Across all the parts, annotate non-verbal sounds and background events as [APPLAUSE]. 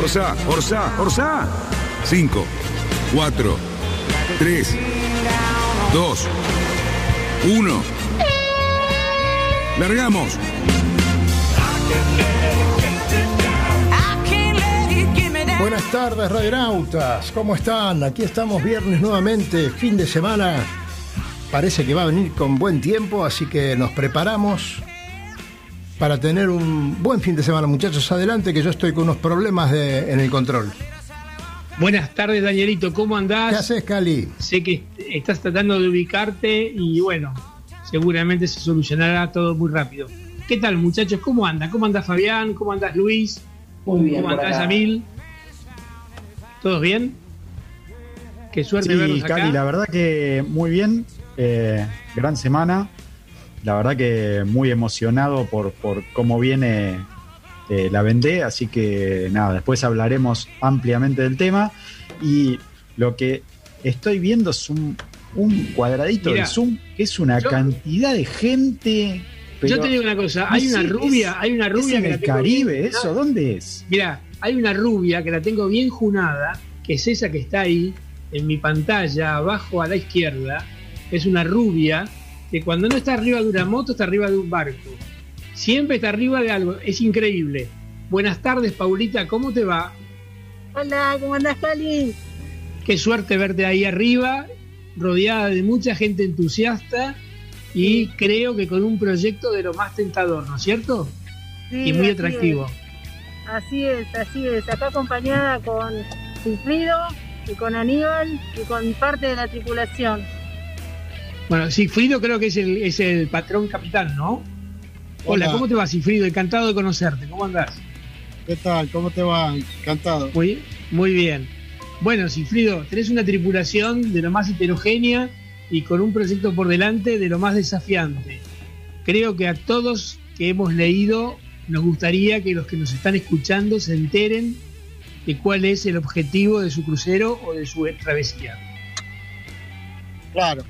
Orsa, Orsa, Orsa. 5, 4, 3, 2, 1. Largamos. Buenas tardes, radionautas. ¿Cómo están? Aquí estamos viernes nuevamente, fin de semana. Parece que va a venir con buen tiempo, así que nos preparamos para tener un buen fin de semana, muchachos. Adelante, que yo estoy con unos problemas de- en el control. Buenas tardes, Danielito, ¿cómo ¿Qué andás? haces, Cali? Sé que estás tratando de ubicarte y bueno, seguramente se solucionará todo muy rápido. ¿Qué tal, muchachos? ¿Cómo anda? ¿Cómo anda Fabián? ¿Cómo andas Luis? Muy bien, ¿Cómo andás. Yamil? ¿Todos bien? Qué suerte Sí, verlos acá. Cali, la verdad que muy bien. eh, gran semana. La verdad que muy emocionado por, por cómo viene eh, la vendé. Así que nada, después hablaremos ampliamente del tema. Y lo que estoy viendo es un, un cuadradito de Zoom que es una yo- cantidad de gente. Pero Yo te digo una cosa, no hay sé, una rubia, es- hay una ¿Es rubia en que el Caribe bien- eso? ¿Dónde es? Mira, hay una rubia que la tengo bien junada, que es esa que está ahí en mi pantalla, abajo a la izquierda. Es una rubia que cuando no está arriba de una moto, está arriba de un barco. Siempre está arriba de algo. Es increíble. Buenas tardes, Paulita, ¿cómo te va? Hola, ¿cómo andás, Cali? Qué suerte verte ahí arriba, rodeada de mucha gente entusiasta y creo que con un proyecto de lo más tentador, ¿no es cierto? Sí, y muy así atractivo. es, Así es, así es. Acá acompañada con Sigfrido y con Aníbal y con parte de la tripulación. Bueno, Sigfrido creo que es el, es el patrón capitán, ¿no? Hola, Hola. ¿cómo te va, Sigfrido? Encantado de conocerte. ¿Cómo andás? ¿Qué tal? ¿Cómo te va? Encantado. Muy, muy bien. Bueno, Sigfrido, tenés una tripulación de lo más heterogénea y con un proyecto por delante de lo más desafiante. Creo que a todos que hemos leído nos gustaría que los que nos están escuchando se enteren de cuál es el objetivo de su crucero o de su travesía. Claro.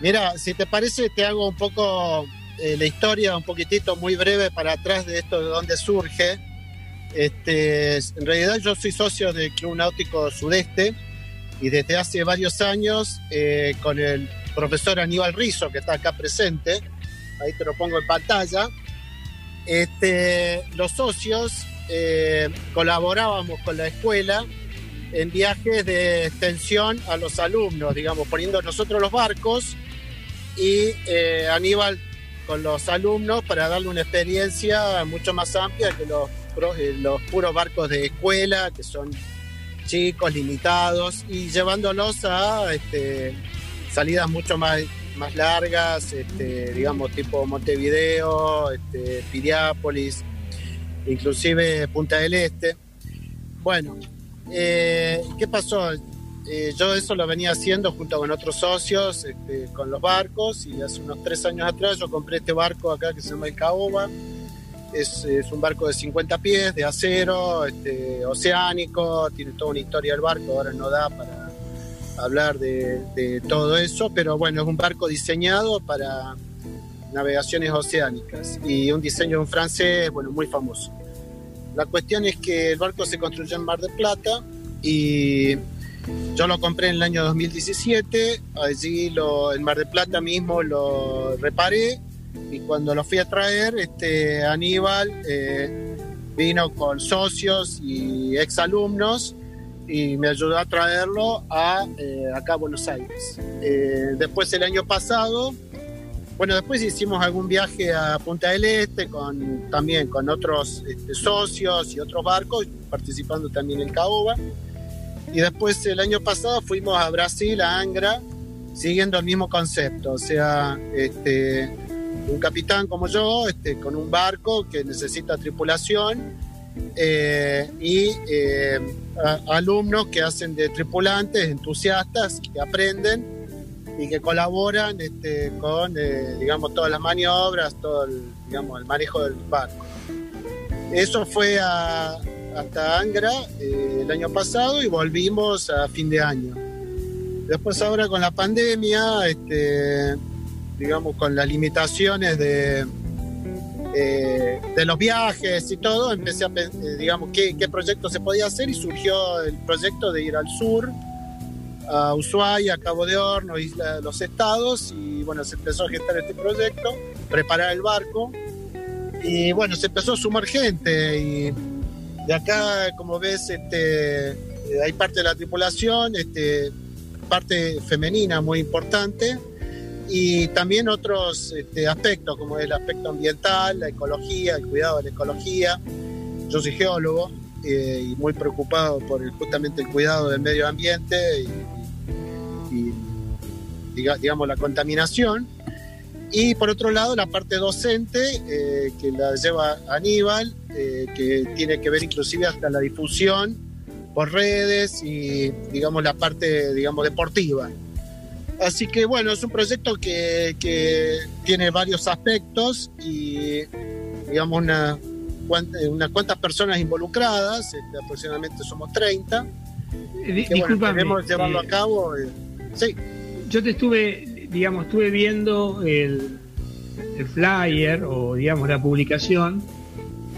Mira, si te parece, te hago un poco eh, la historia, un poquitito muy breve para atrás de esto, de dónde surge. Este, en realidad yo soy socio del Club Náutico Sudeste y desde hace varios años eh, con el profesor Aníbal Rizo, que está acá presente, ahí te lo pongo en pantalla, este, los socios eh, colaborábamos con la escuela en viajes de extensión a los alumnos, digamos, poniendo nosotros los barcos y eh, Aníbal con los alumnos para darle una experiencia mucho más amplia que los, eh, los puros barcos de escuela, que son chicos, limitados, y llevándolos a este, salidas mucho más, más largas, este, digamos, tipo Montevideo, este, Piriápolis, inclusive Punta del Este. Bueno, eh, ¿qué pasó? Eh, yo eso lo venía haciendo junto con otros socios, este, con los barcos, y hace unos tres años atrás yo compré este barco acá que se llama el Caoba. Es, un barco de 50 pies, de acero, este, oceánico, tiene toda una historia el barco, ahora no da para hablar de, de todo eso, pero bueno, es un barco diseñado para navegaciones oceánicas y un diseño de un francés, bueno, muy famoso. La cuestión es que el barco se construyó en Mar del Plata y yo lo compré en el año 2017, allí lo, en Mar del Plata mismo lo reparé y cuando lo fui a traer, este, Aníbal eh, vino con socios y exalumnos y me ayudó a traerlo a, eh, acá a Buenos Aires. Eh, después el año pasado bueno, después hicimos algún viaje a Punta del Este con, también con otros este, socios y otros barcos, participando también en Caoba. Y después el año pasado fuimos a Brasil, a Angra, siguiendo el mismo concepto, o sea, este, un capitán como yo, este, con un barco que necesita tripulación eh, y eh, alumnos que hacen de tripulantes, entusiastas, que aprenden y que colaboran este, con, eh, digamos, todas las maniobras, todo el, digamos, el manejo del barco. Eso fue hasta Angra eh, el año pasado y volvimos a fin de año. Después ahora con la pandemia, este, digamos, con las limitaciones de, eh, de los viajes y todo, empecé a digamos, qué, qué proyecto se podía hacer y surgió el proyecto de ir al sur, a Ushuaia, a Cabo de Horno, Isla de los Estados, y bueno, se empezó a gestar este proyecto, preparar el barco, y bueno, se empezó a sumar gente, y de acá, como ves, este, hay parte de la tripulación, este, parte femenina muy importante, y también otros este, aspectos, como el aspecto ambiental, la ecología, el cuidado de la ecología. Yo soy geólogo, eh, y muy preocupado por justamente el cuidado del medio ambiente y digamos la contaminación. Y por otro lado, la parte docente, eh, que la lleva Aníbal, eh, que tiene que ver inclusive hasta la difusión por redes y, digamos, la parte, digamos, deportiva. Así que, bueno, es un proyecto que, que tiene varios aspectos y, digamos, una, unas cuantas personas involucradas, este, aproximadamente somos 30. Eh, queremos llevarlo a cabo. Sí. Yo te estuve, digamos, estuve viendo el, el flyer o, digamos, la publicación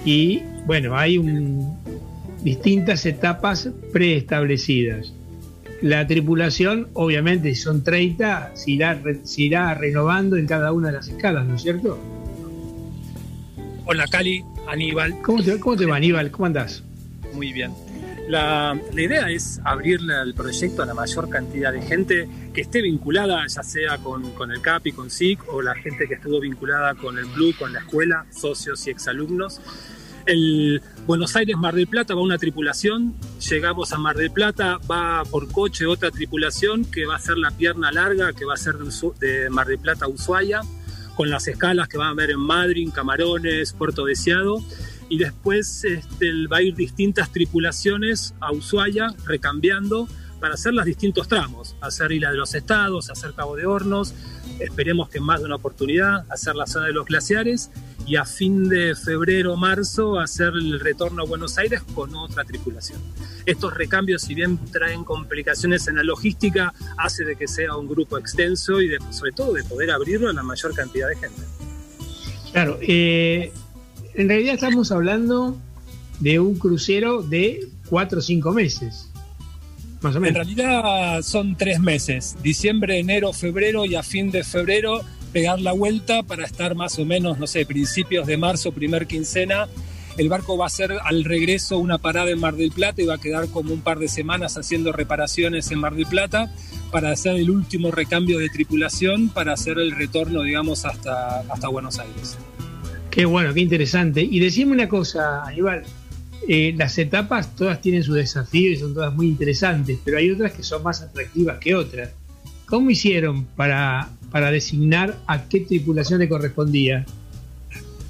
y, bueno, hay un, distintas etapas preestablecidas. La tripulación, obviamente, si son 30, se irá, se irá renovando en cada una de las escalas, ¿no es cierto? Hola, Cali, Aníbal. ¿Cómo te, cómo te va, Aníbal? ¿Cómo andás? Muy bien. La, idea es abrirle el proyecto a la mayor cantidad de gente que esté vinculada, ya sea con, el CAPI, con SIC, o la gente que estuvo vinculada con el Blue, con la escuela, socios y exalumnos. El Buenos Aires Mar del Plata va una tripulación, llegamos a Mar del Plata, va por coche otra tripulación que va a ser la pierna larga, que va a ser de, Mar del Plata a Ushuaia, con las escalas que van a ver en Madrid, Camarones, Puerto Deseado y después este, va a ir distintas tripulaciones a Ushuaia recambiando para hacer los distintos tramos, hacer Isla de los Estados, hacer Cabo de Hornos, esperemos que más de una oportunidad, hacer la zona de los glaciares y a fin de febrero marzo hacer el retorno a Buenos Aires con otra tripulación. Estos recambios, si bien traen complicaciones en la logística, hace de que sea un grupo extenso y sobre todo de poder abrirlo a la mayor cantidad de gente. Claro, eh, en realidad estamos hablando de un crucero de cuatro o cinco meses. Más o menos. En realidad son tres meses, diciembre, enero, febrero y a fin de febrero pegar la vuelta para estar más o menos, no sé, principios de marzo, primer quincena. El barco va a hacer al regreso una parada en Mar del Plata y va a quedar como un par de semanas haciendo reparaciones en Mar del Plata para hacer el último recambio de tripulación para hacer el retorno, digamos, hasta, hasta Buenos Aires. Qué bueno, qué interesante. Y decime una cosa, Aníbal. Eh, las etapas todas tienen su desafío y son todas muy interesantes, pero hay otras que son más atractivas que otras. ¿Cómo hicieron para, para designar a qué tripulación le correspondía?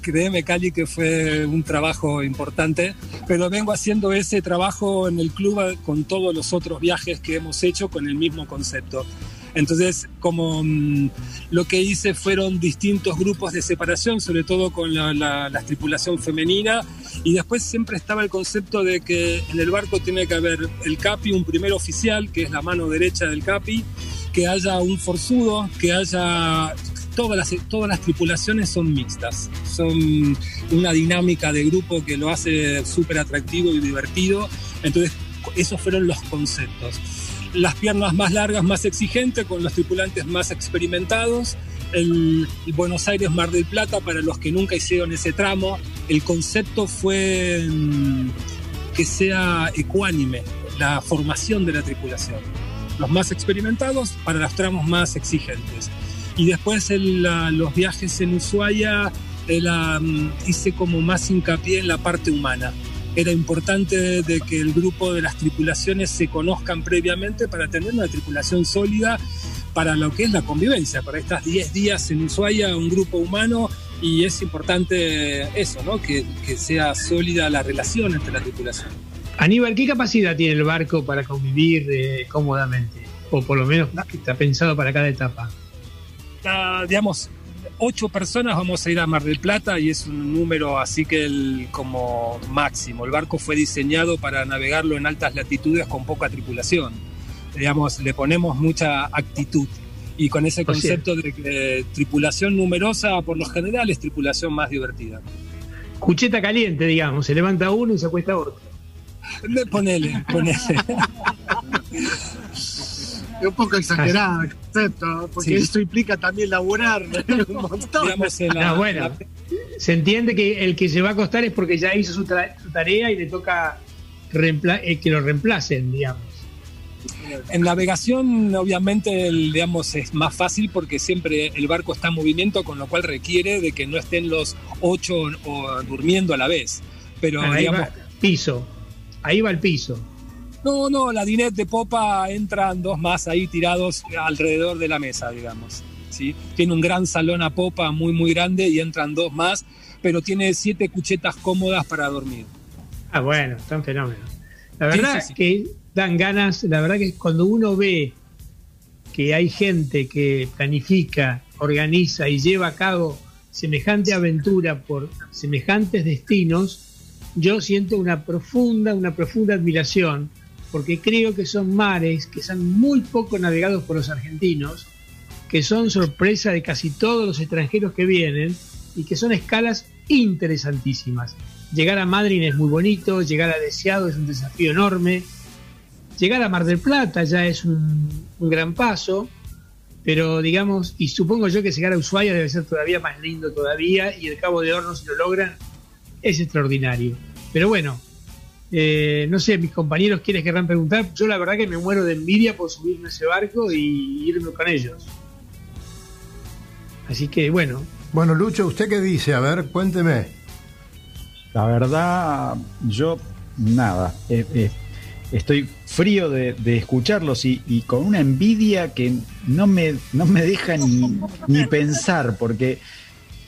Créeme, Cali, que fue un trabajo importante, pero vengo haciendo ese trabajo en el club con todos los otros viajes que hemos hecho con el mismo concepto. Entonces, como mm, lo que hice fueron distintos grupos de separación, sobre todo con la, tripulación femenina, y después siempre estaba el concepto de que en el barco tiene que haber el capi, un primer oficial, que es la mano derecha del capi, que haya un forzudo, que haya todas las, todas las tripulaciones son mixtas, son una dinámica de grupo que lo hace súper atractivo y divertido. Entonces, esos fueron los conceptos las piernas más largas, más exigentes, con los tripulantes más experimentados. El, Buenos Aires Mar del Plata, para los que nunca hicieron ese tramo, el concepto fue mm, que sea ecuánime la formación de la tripulación. Los más experimentados para los tramos más exigentes. Y después el, la- los viajes en Ushuaia era, mm, hice como más hincapié en la parte humana. Era importante de que el grupo de las tripulaciones se conozcan previamente para tener una tripulación sólida para lo que es la convivencia, para estas 10 días en Ushuaia, un grupo humano, y es importante eso, ¿no? que, que sea sólida la relación entre la tripulación. Aníbal, ¿qué capacidad tiene el barco para convivir eh, cómodamente? O por lo menos que está pensado para cada etapa. Ah, digamos, ocho personas vamos a ir a Mar del Plata y es un número así que el, como máximo. El barco fue diseñado para navegarlo en altas latitudes con poca tripulación. Digamos, le ponemos mucha actitud. Y con ese concepto de que tripulación numerosa, por lo general, es tripulación más divertida. Cucheta caliente, digamos, se levanta uno y se acuesta otro. Le- Ponele, ponele. [LAUGHS] Es un poco exagerado el concepto, porque Sí. eso implica también laburar [LAUGHS] un montón. Digamos, en la- Ah, bueno, la- se entiende que el que se va a acostar es porque ya hizo su, tra- su tarea y le toca eh, que lo reemplacen, digamos. En navegación, obviamente, el, digamos, es más fácil porque siempre el barco está en movimiento, con lo cual requiere de que no estén los ocho o durmiendo a la vez. Pero, Ah, ahí digamos, va piso, ahí va el piso. No, no, la dinet de popa entran dos más ahí tirados alrededor de la mesa, digamos. ¿sí? Tiene un gran salón a popa muy, muy grande y entran dos más, pero tiene siete cuchetas cómodas para dormir. Ah, bueno, están fenómenos. La Sí, verdad sí, sí. que dan ganas, la verdad que cuando uno ve que hay gente que planifica, organiza y lleva a cabo semejante aventura por semejantes destinos, yo siento una profunda, una profunda admiración, porque creo que son mares que son muy poco navegados por los argentinos, que son sorpresa de casi todos los extranjeros que vienen y que son escalas interesantísimas. Llegar a Madrid es muy bonito, llegar a Deseado es un desafío enorme, llegar a Mar del Plata ya es un, gran paso, pero digamos, y supongo yo que llegar a Ushuaia debe ser todavía más lindo todavía, y el Cabo de Hornos, si lo logran, es extraordinario. Pero bueno, eh, no sé, mis compañeros quieren querrán preguntar, yo la verdad que me muero de envidia por subirme a ese barco y irme con ellos. Así que bueno, Bueno, Lucho, ¿usted qué dice? A ver, cuénteme. La verdad, yo nada. eh, eh, estoy frío de, de escucharlos y, y con una envidia que no me, no me deja ni, ni pensar, porque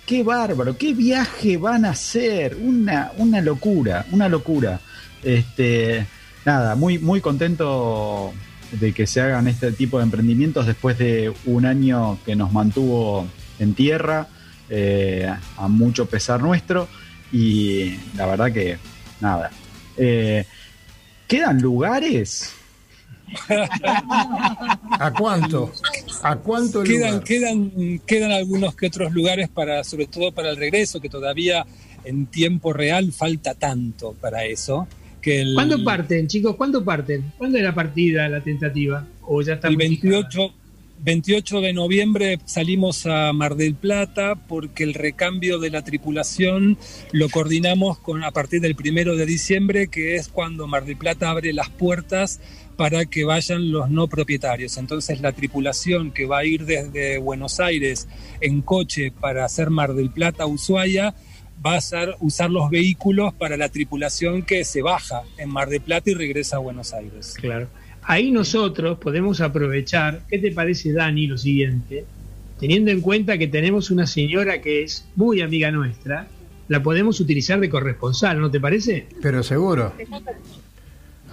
qué bárbaro, qué viaje van a hacer. Una, una locura, una locura. Este, nada, muy, muy contento de que se hagan este tipo de emprendimientos después de un año que nos mantuvo en tierra, eh, a mucho pesar nuestro. Y la verdad que, nada. Eh, ¿Quedan lugares? ¿A cuánto? ¿A cuánto Quedan, lugar? quedan, quedan algunos que otros lugares para, sobre todo para el regreso, que todavía en tiempo real falta tanto para eso. Que el, ¿cuándo parten, chicos? ¿Cuándo parten? ¿Cuándo es la partida, la tentativa? ¿O ya está el muy fijada? 28, 28 de noviembre salimos a Mar del Plata porque el recambio de la tripulación lo coordinamos con a partir del primero de diciembre, que es cuando Mar del Plata abre las puertas para que vayan los no propietarios. Entonces la tripulación que va a ir desde Buenos Aires en coche para hacer Mar del Plata Ushuaia va a ser usar los vehículos para la tripulación que se baja en Mar del Plata y regresa a Buenos Aires. Claro. Ahí nosotros podemos aprovechar, ¿qué te parece, Dani, lo siguiente? Teniendo en cuenta que tenemos una señora que es muy amiga nuestra, la podemos utilizar de corresponsal, ¿no te parece? Pero seguro.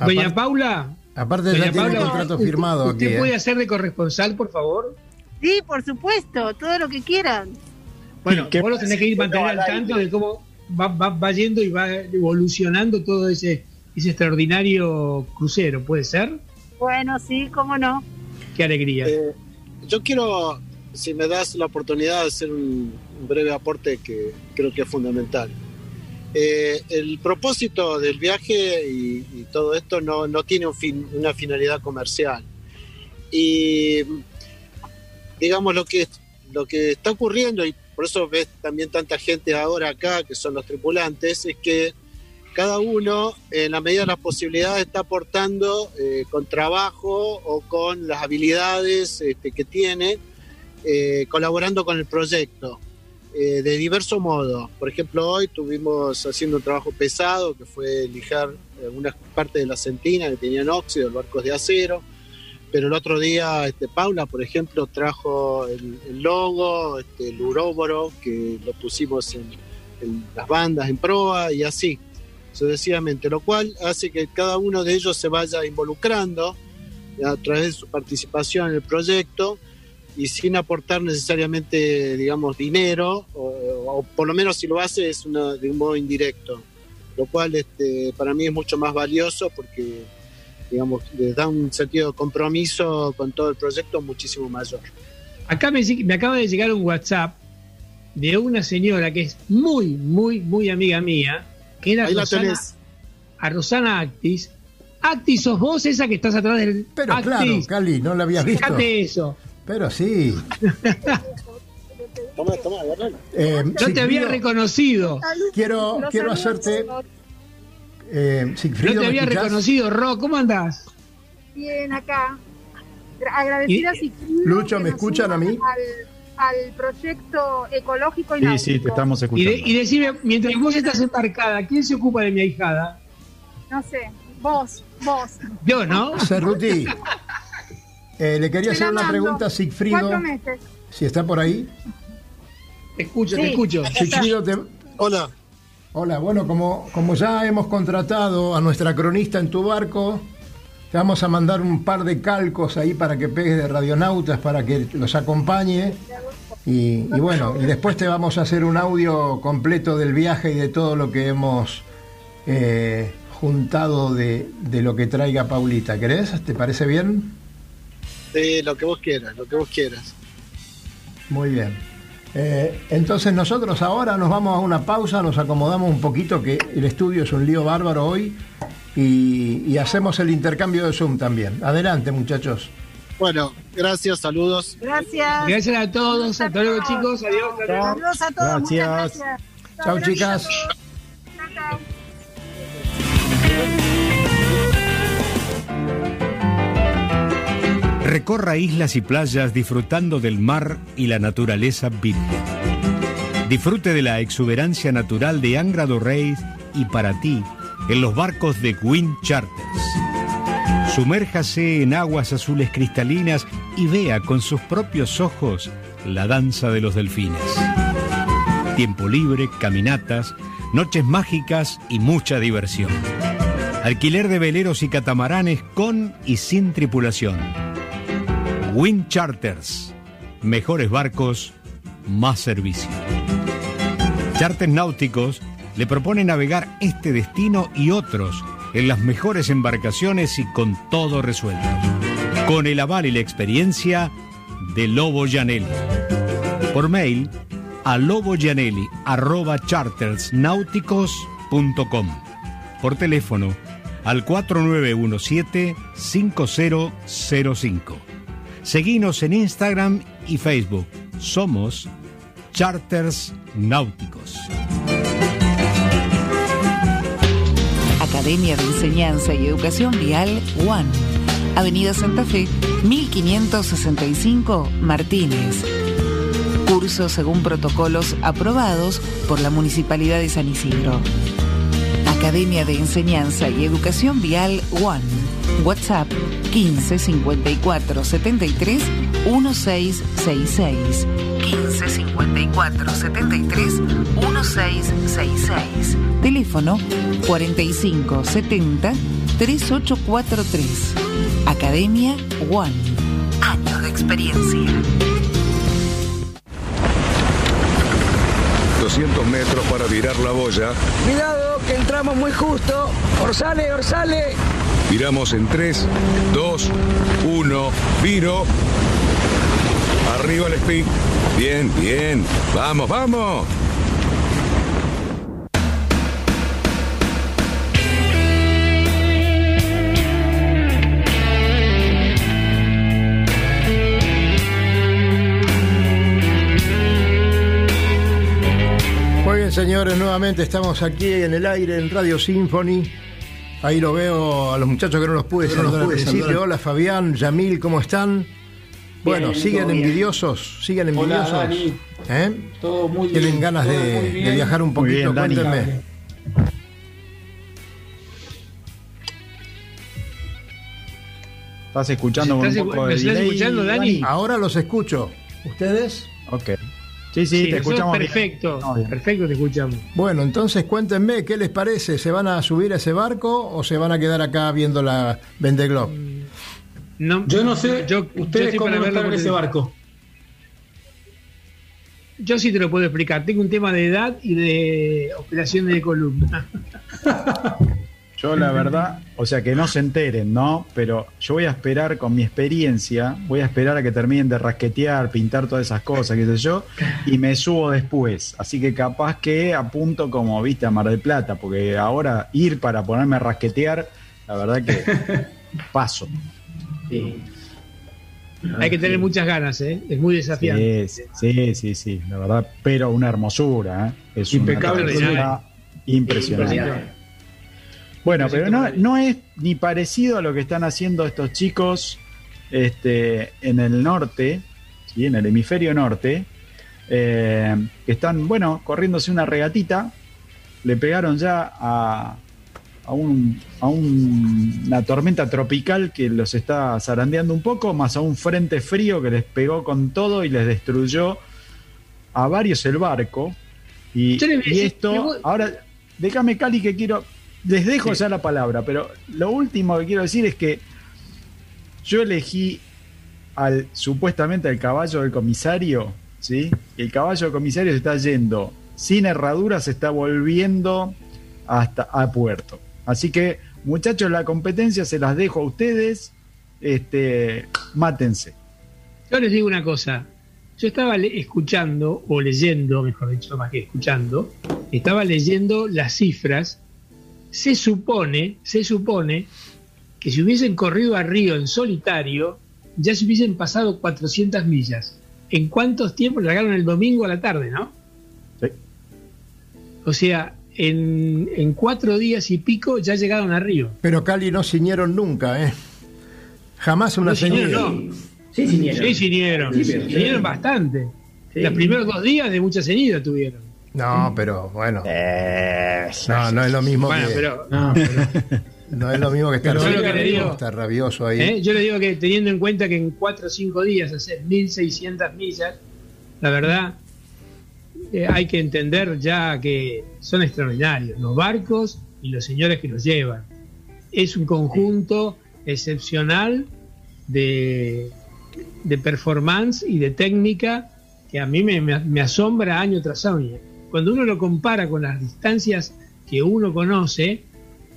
Doña Paula, aparte doña ya tiene Paula, contrato ¿usted- firmado aquí. ¿Usted ¿eh? puede hacer de corresponsal, por favor? Sí, por supuesto, todo lo que quieran. Bueno, ¿Qué vos lo tenés que ir mantener al tanto de cómo va, va- va yendo y va evolucionando todo ese, ese extraordinario crucero, ¿puede ser? Bueno, sí, cómo no. Qué alegría. Eh, yo quiero, si me das la oportunidad, de hacer un, un breve aporte que creo que es fundamental. Eh, el propósito del viaje y, y todo esto no, no tiene un fin- una finalidad comercial. Y digamos lo que, lo que está ocurriendo, y por eso ves también tanta gente ahora acá, que son los tripulantes, es que cada uno, en la medida de las posibilidades, está aportando eh, con trabajo o con las habilidades este, que tiene eh, colaborando con el proyecto eh, de diversos modos. Por ejemplo, hoy tuvimos haciendo un trabajo pesado que fue lijar algunas partes de la centina que tenían óxido, barcos de acero. Pero el otro día, este, Paula, por ejemplo, trajo el, el logo, este, el uróboro, que lo pusimos en, en las bandas, en proa y así sucesivamente, lo cual hace que cada uno de ellos se vaya involucrando a través de su participación en el proyecto y sin aportar necesariamente, digamos, dinero, o, o por lo menos si lo hace es una, de un modo indirecto, lo cual este, para mí es mucho más valioso porque, digamos, les da un sentido de compromiso con todo el proyecto muchísimo mayor. Acá me, me acaba de llegar un WhatsApp de una señora que es muy, muy, muy amiga mía, que era Ahí Rosana, tenés. a Rosana Actis. Actis, sos vos esa que estás atrás del. Pero Actis, claro, Cali, no la habías visto. fíjate eso. Pero sí. [LAUGHS] Toma, toma. Eh, No te había reconocido. Quiero, quiero hacerte. Eh, No Sigfrido, te ¿me había reconocido, Ro. ¿Cómo andás? Bien, acá. Gra- Agradecida a Sigfrido Lucho, que ¿me escuchan a mí? Al, al proyecto ecológico y Sí, náutico. sí, te estamos Y, escuchando. de- y decime, mientras vos estás embarcada, ¿quién se ocupa de mi ahijada? No sé, vos, vos. Yo, ¿no? Cerruti, [LAUGHS] eh, le quería Te hacer una pregunta a Cuatro Sigfrido, meses. si está por ahí. Te escucho, Sí. te escucho. Sigfrido, te- Hola. Hola, bueno, como, como ya hemos contratado a nuestra cronista en tu barco, te vamos a mandar un par de calcos ahí para que pegues de radionautas, para que los acompañe. Y, y bueno, y después te vamos a hacer un audio completo del viaje y de todo lo que hemos eh, juntado de, de lo que traiga Paulita. ¿Querés? ¿Te parece bien? Sí, lo que vos quieras, lo que vos quieras. Muy bien. Eh, entonces nosotros ahora nos vamos a una pausa, nos acomodamos un poquito, que el estudio es un lío bárbaro hoy, y, y hacemos el intercambio de Zoom también. Adelante muchachos. Bueno, gracias, saludos. Gracias. Gracias a todos. Hasta luego, chicos. Adiós. Saludos a todos. Muchas Gracias. Chao Gracias. chicas. Chao, chao. Recorra islas y playas disfrutando del mar y la naturaleza virgen. Disfrute de la exuberancia natural de Angra do Reis y para ti en los barcos de Wind Charters. Sumérjase en aguas azules cristalinas y vea con sus propios ojos la danza de los delfines. Tiempo libre, caminatas, noches mágicas y mucha diversión. Alquiler de veleros y catamaranes con y sin tripulación. Wind Charters. Mejores barcos, más servicio. Charters náuticos le propone navegar este destino y otros en las mejores embarcaciones y con todo resuelto. Con el aval y la experiencia de Lobo Janelli. Por mail a loboyanelli.chartersnáuticos.com. Por teléfono al 4917-5005. Seguinos en Instagram y Facebook. Somos Charters Náuticos. Academia de Enseñanza y Educación Vial One. Avenida Santa Fe, 1565 Martínez. Cursos según protocolos aprobados por la Municipalidad de San Isidro. Academia de Enseñanza y Educación Vial One. WhatsApp 15 54 73 1666. 15 54 73 1666. Teléfono 45 70 3843. Academia One. Años de experiencia. 200 metros para virar la boya. Cuidado, que entramos muy justo. Orsale, orsale. Viramos en 3, 2, 1, viro. Arriba el speed. Bien, bien. Vamos, vamos. Muy bien, señores, nuevamente estamos aquí en el aire en Radio Symphony. Ahí lo veo a los muchachos que no los pude saludar al principio. Hola Fabián, Yamil, ¿cómo están? Bueno, Bien, siguen envidiosos, siguen Hola, envidiosos. Dani. ¿Eh? Todo muy bien. Tienen ganas todo de, muy bien. de viajar un poquito, bien, cuéntenme. ¿Estás escuchando con un ¿Estás poco de ¿me estás delay, escuchando, Dani? Ahora los escucho. ¿Ustedes? Ok. Sí, sí, Sí, te escuchamos perfecto, No, bien. perfecto te escuchamos. Bueno, entonces cuéntenme, ¿qué les parece? ¿Se van a subir a ese barco o se van a quedar acá viendo la Vendeglob? No, Yo no sé yo, ustedes cómo verlo están en ese barco. Yo sí te lo puedo explicar. Tengo un tema de edad y de operación de columna. [LAUGHS] Yo la [LAUGHS] verdad, o sea, que no se enteren, ¿no? Pero yo voy a esperar con mi experiencia, voy a esperar a que terminen de rasquetear, pintar todas esas cosas, qué sé yo, y me subo después. Así que capaz que apunto como, viste, a Mar del Plata, porque ahora ir para ponerme a rasquetear, la verdad que [LAUGHS] paso. Sí. Hay que tener muchas ganas, ¿eh? Es muy desafiante. Sí, sí, sí, sí, la verdad, pero una hermosura, ¿eh? Es Impecable una impresionante. Impresionante. Bueno, pero no, no es ni parecido a lo que están haciendo estos chicos este, en el norte, ¿sí? en el hemisferio norte, eh, que están, bueno, corriéndose una regatita, le pegaron ya a, a, un- a un- una tormenta tropical que los está zarandeando un poco, más a un frente frío que les pegó con todo y les destruyó a varios el barco. Y, y esto, ahora, déjame Cali que quiero, les dejo ya la palabra, pero lo último que quiero decir es que yo elegí al supuestamente al caballo del comisario, ¿sí? El caballo del comisario se está yendo sin herradura, se está volviendo hasta a puerto. Así que, muchachos, la competencia se las dejo a ustedes. Este, mátense. Yo les digo una cosa. Yo estaba escuchando, o leyendo, mejor dicho, más que escuchando, estaba leyendo las cifras. Se supone, se supone que si hubiesen corrido a Río en solitario, ya se hubiesen pasado 400 millas. ¿En cuántos tiempos largaron el domingo a la tarde, no? Sí. O sea, en, en cuatro días y pico ya llegaron a Río. Pero Cali no ciñeron nunca, ¿eh? Jamás una No ciñeron, ceñida. no. Sí, ciñeron. Sí, ciñeron. Sí, Ciñeron bastante. Sí. Los primeros dos días de mucha ceñida tuvieron. No, pero bueno. No, no es lo mismo Bueno, que pero No, pero- [LAUGHS] no es lo mismo que estar, lo que digo- estar rabioso ahí. ¿eh? yo le digo que teniendo en cuenta que en 4 o 5 días hacer 1600 millas, la verdad eh, hay que entender ya que son extraordinarios los barcos y los señores que los llevan. Es un conjunto excepcional de, de performance y de técnica que a mí me, me- me asombra año tras año. Cuando uno lo compara con las distancias que uno conoce,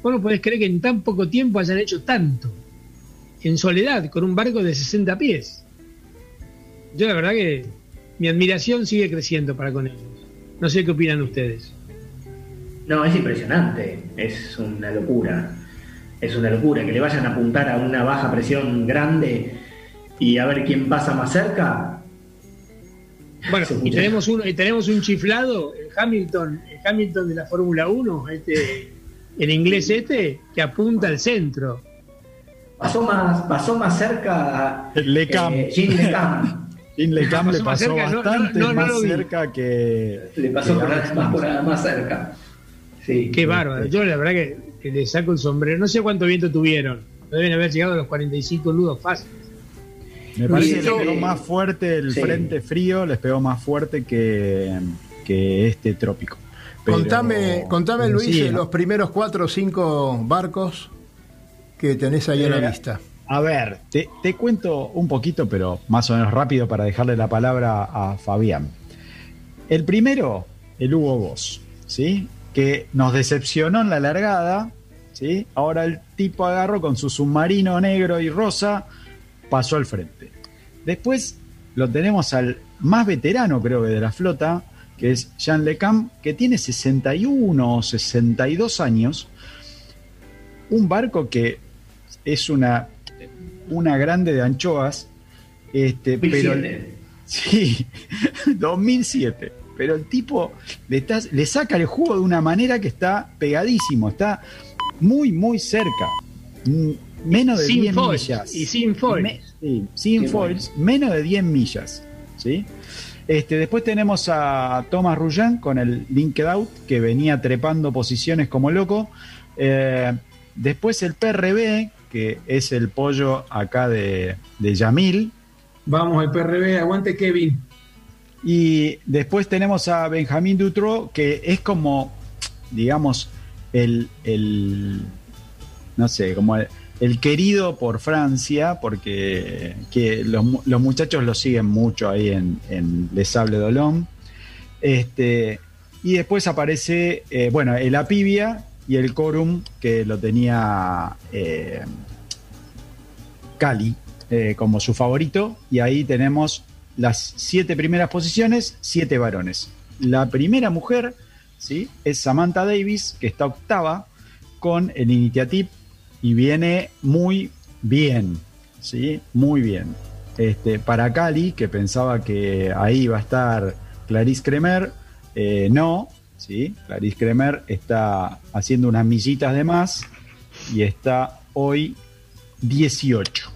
vos no podés creer que en tan poco tiempo hayan hecho tanto. En soledad, con un barco de 60 pies. Yo la verdad que mi admiración sigue creciendo para con ellos. No sé qué opinan ustedes. No, es impresionante. Es una locura. Es una locura que le vayan a apuntar a una baja presión grande y a ver quién pasa más cerca. Bueno, y tenemos un, y tenemos un chiflado, Hamilton, el Hamilton de la Fórmula 1, este, el inglés este, que apunta al centro. Pasó más, pasó más cerca Lecam. eh, Jean Lecam. Jim Lecam le [LAUGHS] Pasó cerca, bastante no, no, no más cerca que. Le pasó que por, Alex más, por- más cerca. Sí. Qué bárbaro. Yo la verdad que, que le saco el sombrero. No sé cuánto viento tuvieron. No deben haber llegado a los 45 nudos fácil. Me parece que les pegó más fuerte el Sí. frente frío, les pegó más fuerte que, que este trópico. Pero- contame, contame Luis, los primeros cuatro o cinco barcos que tenés ahí a la Eh, vista. A ver, te, te cuento un poquito, pero más o menos rápido para dejarle la palabra a Fabián. El primero, el Hugo Boss, ¿sí? Que nos decepcionó en la largada, ¿sí? Ahora el tipo agarró con su submarino negro y rosa, pasó al frente. Después lo tenemos al más veterano, creo que de la flota, que es Jean Lecam, que tiene 61 o 62 años. Un barco que es una, una grande de anchoas, este, pero 2007. sí, [LAUGHS] 2007. Pero el tipo le, está- le saca el jugo de una manera que está pegadísimo, está muy, muy cerca. Mm, Menos de sin 10 foil. millas. Y sin foil. Me- Sí, sin foils, menos de 10 millas. ¿sí? Este, después tenemos a Thomas Rullan con el Linked Out, que venía trepando posiciones como loco. Eh, después el PRB, que es el pollo acá de, de Yamil. Vamos, el PRB, aguante Kevin. Y después tenemos a Benjamín Dutro, que es como, digamos, el, el no sé, como el, el querido por Francia, porque que los, mu- los muchachos lo siguen mucho ahí en, en Les Sable d'Olonne. Este, y después aparece, eh, bueno, el Apivia y el Corum, que lo tenía eh, Cali eh, como su favorito. Y ahí tenemos las siete primeras posiciones, siete varones. La primera mujer ¿sí? es Samantha Davis, que está octava con el Initiative y viene muy bien, ¿sí? Muy bien. Este, para Cali, que pensaba que ahí iba a estar Clarice Kremer, eh, no, ¿sí? Clarice Kremer está haciendo unas millitas de más y está hoy 18.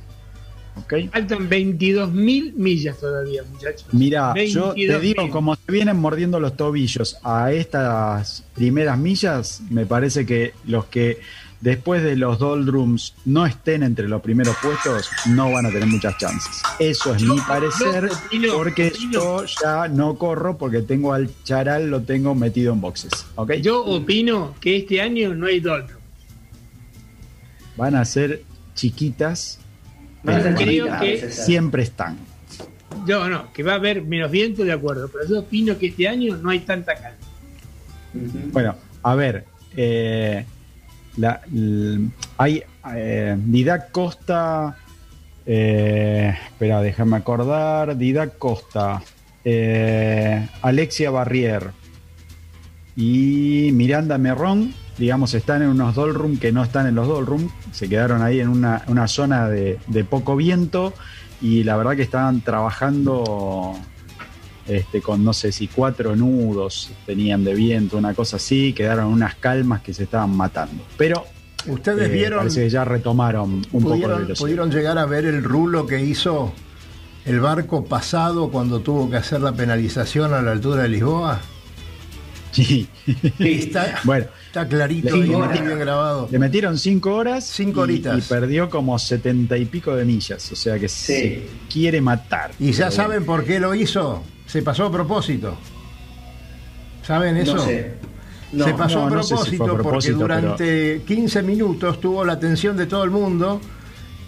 ¿Ok? Faltan 22.000 millas todavía, muchachos. Mira, yo te 22.000. digo, como se vienen mordiendo los tobillos a estas primeras millas, me parece que los que después de los doldrums no estén entre los primeros puestos no van a tener muchas chances. Eso es mi parecer, porque yo ya no corro porque tengo al charal, lo tengo metido en boxes. ¿ok? Yo opino que este año no hay dólar. Van a ser chiquitas, pero Creo que- siempre están. Yo no, que va a haber menos viento, de acuerdo, pero yo opino que este año no hay tanta calma. Bueno, a ver, eh, hay eh, Didac Costa, eh, espera, déjame acordar, Didac Costa, eh, Alexia Barrier y Miranda Merrón, digamos, están en unos dollroom que no están en los dollroom, se quedaron ahí en una, una zona de, de poco viento y la verdad que estaban trabajando este, con no sé si cuatro nudos tenían de viento, una cosa así, quedaron unas calmas que se estaban matando. Pero Ustedes eh, vieron, parece que ya retomaron un poco de velocidad. pudieron llegar a ver el rulo que hizo el barco pasado cuando tuvo que hacer la penalización a la altura de Lisboa. Sí. Está, [LAUGHS] Bueno, está clarito, le metieron- bien grabado. Le metieron cinco horas Cinco y- horitas. y, perdió como setenta y pico de millas. O sea que se quiere matar. Y ya saben por qué lo hizo. Se pasó a propósito. ¿Saben No eso? sé. No, se pasó no, a no sé si propósito fue a propósito, porque durante 15 minutos tuvo la atención de todo el mundo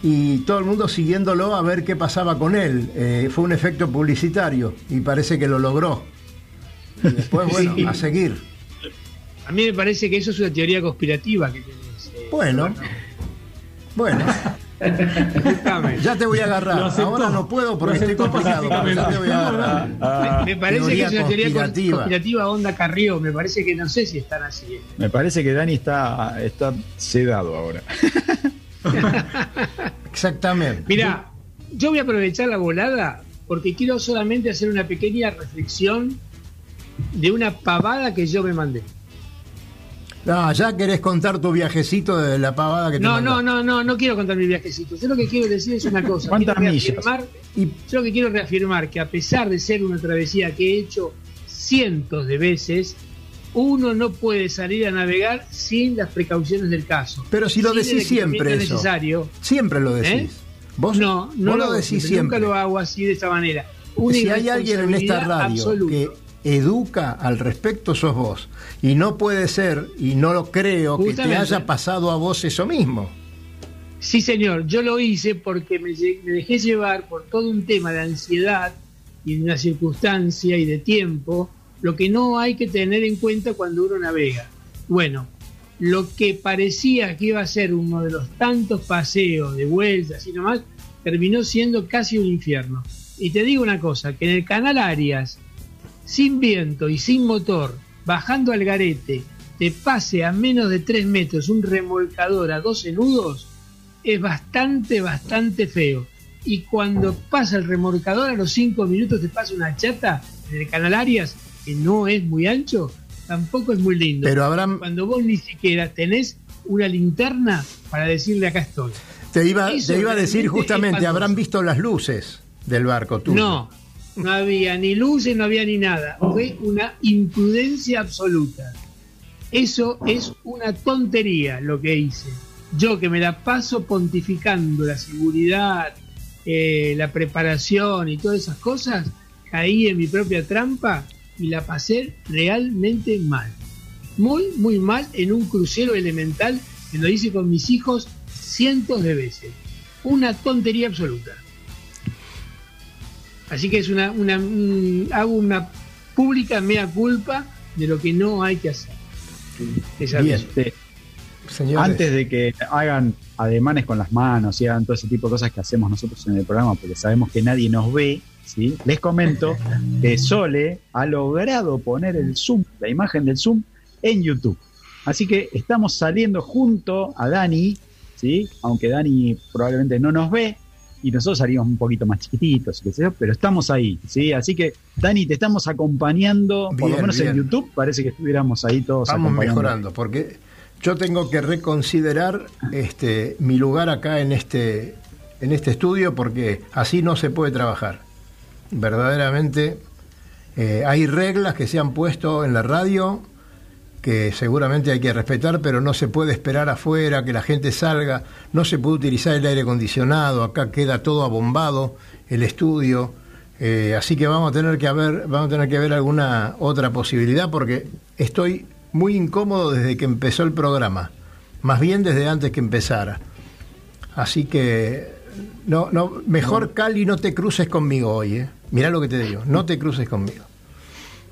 y todo el mundo siguiéndolo a ver qué pasaba con él. Eh, fue un efecto publicitario y parece que lo logró. Y después, [LAUGHS] bueno, Sí. a seguir. A mí me parece que eso es una teoría conspirativa que tenés. eh, Bueno, bueno. Ya te voy a agarrar. Aceptó. Ahora no puedo porque estoy aceptó complicado, pero ya te voy a agarrar. Ah, me parece que es una teoría cons- conspirativa. conspirativa onda Carrió. Me parece que no sé si están así. eh. me parece que Dani está, está sedado ahora. [LAUGHS] Exactamente. Mira, yo voy a aprovechar la volada porque quiero solamente hacer una pequeña reflexión de una pavada que yo me mandé. No, ya querés contar tu viajecito de la pavada que te No, no, no, no, no quiero contar mi viajecito. Yo lo que quiero decir es una cosa. ¿Cuántas reafirmar- Y yo lo que quiero reafirmar que a pesar de ser una travesía que he hecho cientos de veces, uno no puede salir a navegar sin las precauciones del caso. Pero si lo Sin decís siempre eso. necesario. Siempre lo decís. ¿Eh? Vos No, no vos lo, lo decís siempre. Nunca lo hago así de esta manera. Una si hay alguien en esta radio absoluta. que educa al respecto, sos vos. Y no puede ser, y no lo creo, que te haya pasado a vos eso mismo. Sí, señor, yo lo hice porque me dejé llevar por todo un tema de ansiedad y de una circunstancia y de tiempo, lo que no hay que tener en cuenta cuando uno navega. Bueno, lo que parecía que iba a ser uno de los tantos paseos de vueltas y nomás, terminó siendo casi un infierno. Y te digo una cosa, que en el canal Arias, sin viento y sin motor, bajando al garete, te pase a menos de 3 metros un remolcador a 12 nudos, es bastante, bastante feo. Y cuando pasa el remolcador a los 5 minutos te pasa una chata en el canal Arias, que no es muy ancho, tampoco es muy lindo. Pero habrán, Cuando vos ni siquiera tenés una linterna para decirle acá estoy. Te iba, Eso te iba a decir justamente, habrán visto las luces del barco tuyo. No, no había ni luces, no había ni nada. Fue una imprudencia absoluta. Eso es una tontería lo que hice. Yo que me la paso pontificando la seguridad, eh, la preparación y todas esas cosas, caí en mi propia trampa y la pasé realmente mal. Muy, muy mal en un crucero elemental que lo hice con mis hijos cientos de veces. Una tontería absoluta. Así que es una, una un- hago una pública mea culpa de lo que no hay que hacer. Esa Bien. Este, Señores, Antes de que hagan ademanes con las manos y hagan todo ese tipo de cosas que hacemos nosotros en el programa, porque sabemos que nadie nos ve, ¿sí? les comento que Sole ha logrado poner el Zoom, la imagen del Zoom, en YouTube. Así que estamos saliendo junto a Dani, ¿sí? aunque Dani probablemente no nos ve, y nosotros salimos un poquito más chiquititos, qué sé yo, pero estamos ahí, ¿sí? Así que, Dani, te estamos acompañando, por lo menos bien. en YouTube, parece que estuviéramos ahí todos acompañando. mejorando, porque yo tengo que reconsiderar este, mi lugar acá en este, en este estudio, porque así no se puede trabajar. Verdaderamente eh, hay reglas que se han puesto en la radio que seguramente hay que respetar, pero no se puede esperar afuera que la gente salga, no se puede utilizar el aire acondicionado, acá queda todo abombado el estudio, eh, así que vamos a tener que haber, vamos a tener que ver alguna otra posibilidad porque estoy muy incómodo desde que empezó el programa, más bien desde antes que empezara. Así que no, no, mejor Cali no te cruces conmigo hoy, ¿eh? Mirá lo que te digo, no te cruces conmigo.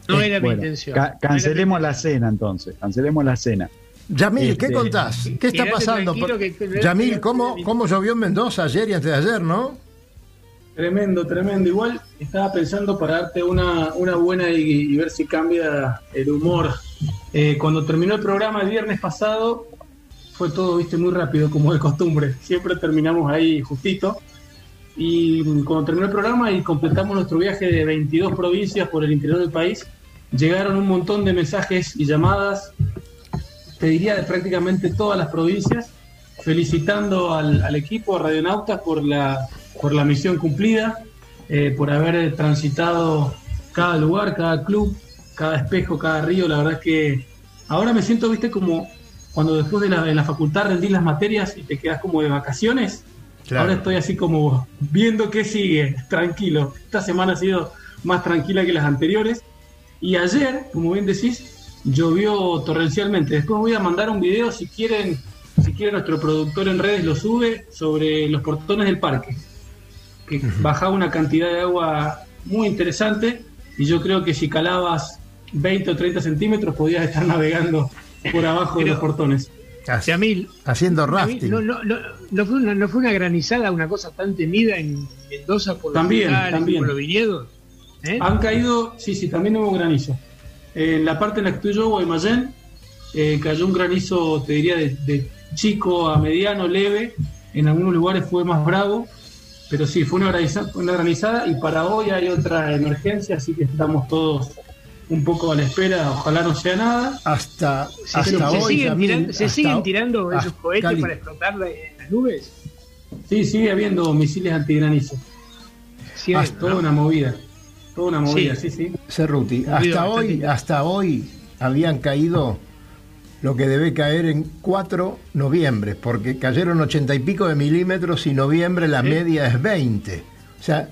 No era mi intención. ca- cancelemos la cena entonces, cancelemos la cena. Yamil, ¿qué Este, contás? ¿Qué está pasando? tranquilo que- que- Yamil, ¿cómo, ¿cómo llovió en Mendoza ayer y antes de ayer, no? Tremendo, tremendo. Igual estaba pensando para darte una, una buena y, y ver si cambia el humor. Eh, cuando terminó el programa el viernes pasado, fue todo, viste, muy rápido, como de costumbre. Siempre terminamos ahí justito. Y cuando terminó el programa y completamos nuestro viaje de 22 provincias por el interior del país, llegaron un montón de mensajes y llamadas, te diría de prácticamente todas las provincias, felicitando al, al equipo, a Radionautas, por la, por la misión cumplida, eh, por haber transitado cada lugar, cada club, cada espejo, cada río. La verdad es que ahora me siento, viste, como cuando después de la, de la facultad rendís las materias y te quedas como de vacaciones. Claro. Ahora estoy así como viendo qué sigue, [LAUGHS] tranquilo. Esta semana ha sido más tranquila que las anteriores. Y ayer, como bien decís, llovió torrencialmente. Después voy a mandar un video si quieren, si quiere nuestro productor en redes lo sube sobre los portones del parque. Que bajaba una cantidad de agua muy interesante y yo creo que si calabas 20 o 30 centímetros podías estar navegando por abajo de los portones. Así- Yamil, haciendo rafting. No, no, no, no fue una, no fue una granizada, una cosa tan temida en Mendoza por los también. por los viñedos. ¿Eh? Han caído, sí, sí, también hubo granizo. En la parte en la que estoy yo, Guaymallén, eh, cayó un granizo, te diría, de, de chico a mediano, leve. En algunos lugares fue más bravo, pero sí, fue una granizada, una granizada y para hoy hay otra emergencia, así que estamos todos un poco a la espera, ojalá no sea nada. Hasta, ¿Se, hasta se hoy. siguen, Yamil, tiran- se hasta siguen tirando esos cohetes Cali, para explotar la- las nubes? Sí, sigue habiendo misiles antigranizo. Sí, hay, Toda ¿no? una movida. Toda una movida, Sí. sí, sí. Cerruti, hasta hoy, hasta hoy habían caído lo que debe caer en 4 noviembre, porque cayeron 80 y pico de milímetros y noviembre la Sí. media es 20. O sea,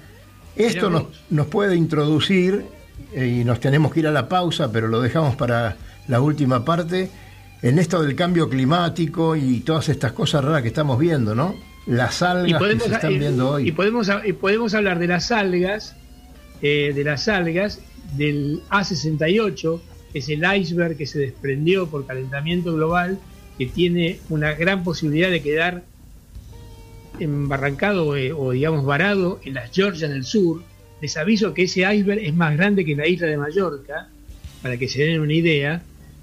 esto nos, nos puede introducir, eh, y nos tenemos que ir a la pausa, pero lo dejamos para la última parte, en esto del cambio climático y todas estas cosas raras que estamos viendo, ¿no? Las algas que se están y- viendo hoy. y podemos, y podemos hablar de las algas, eh, de las algas, del A68, que es el iceberg que se desprendió por calentamiento global, que tiene una gran posibilidad de quedar embarrancado eh, o digamos varado en las Georgias del sur. Les aviso que ese iceberg es más grande que la isla de Mallorca, para que se den una idea.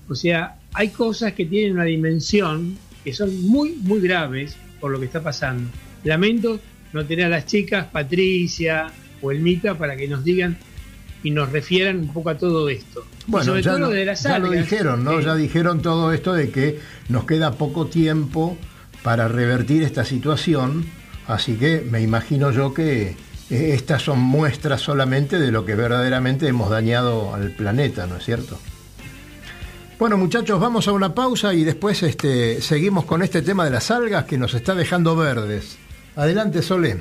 O sea, hay cosas que tienen una dimensión que son muy, muy graves por lo que está pasando. Lamento no tener a las chicas, Patricia o Elmita, para que nos digan y nos refieran un poco a todo esto. Bueno, sobre ya, todo de las ya lo dijeron, ¿no? eh, Ya dijeron todo esto de que nos queda poco tiempo para revertir esta situación, así que me imagino yo que eh, estas son muestras solamente de lo que verdaderamente hemos dañado al planeta, ¿no es cierto? Bueno muchachos, vamos a una pausa y después este, seguimos con este tema de las algas que nos está dejando verdes. Adelante, Solé.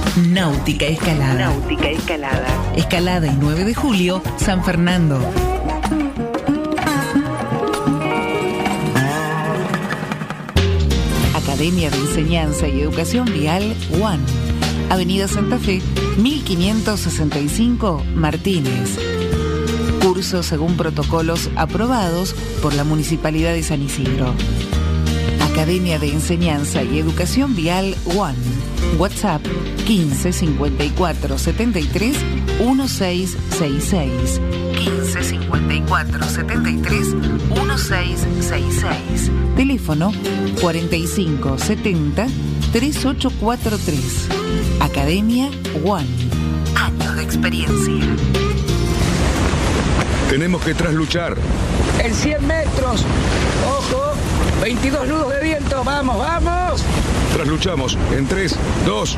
Náutica Escalada. Náutica Escalada. Escalada y 9 de julio, San Fernando. Academia de Enseñanza y Educación Vial One. Avenida Santa Fe, 1565 Martínez. Cursos según protocolos aprobados por la Municipalidad de San Isidro. Academia de Enseñanza y Educación Vial One. WhatsApp 15 54 73 1666. 15 54 73 1666. Teléfono 45 70 3843. Academia One. Años de experiencia. Tenemos que trasluchar. En 100 metros. Ojo. 22 nudos de viento. Vamos, vamos. Trasluchamos en 3, 2,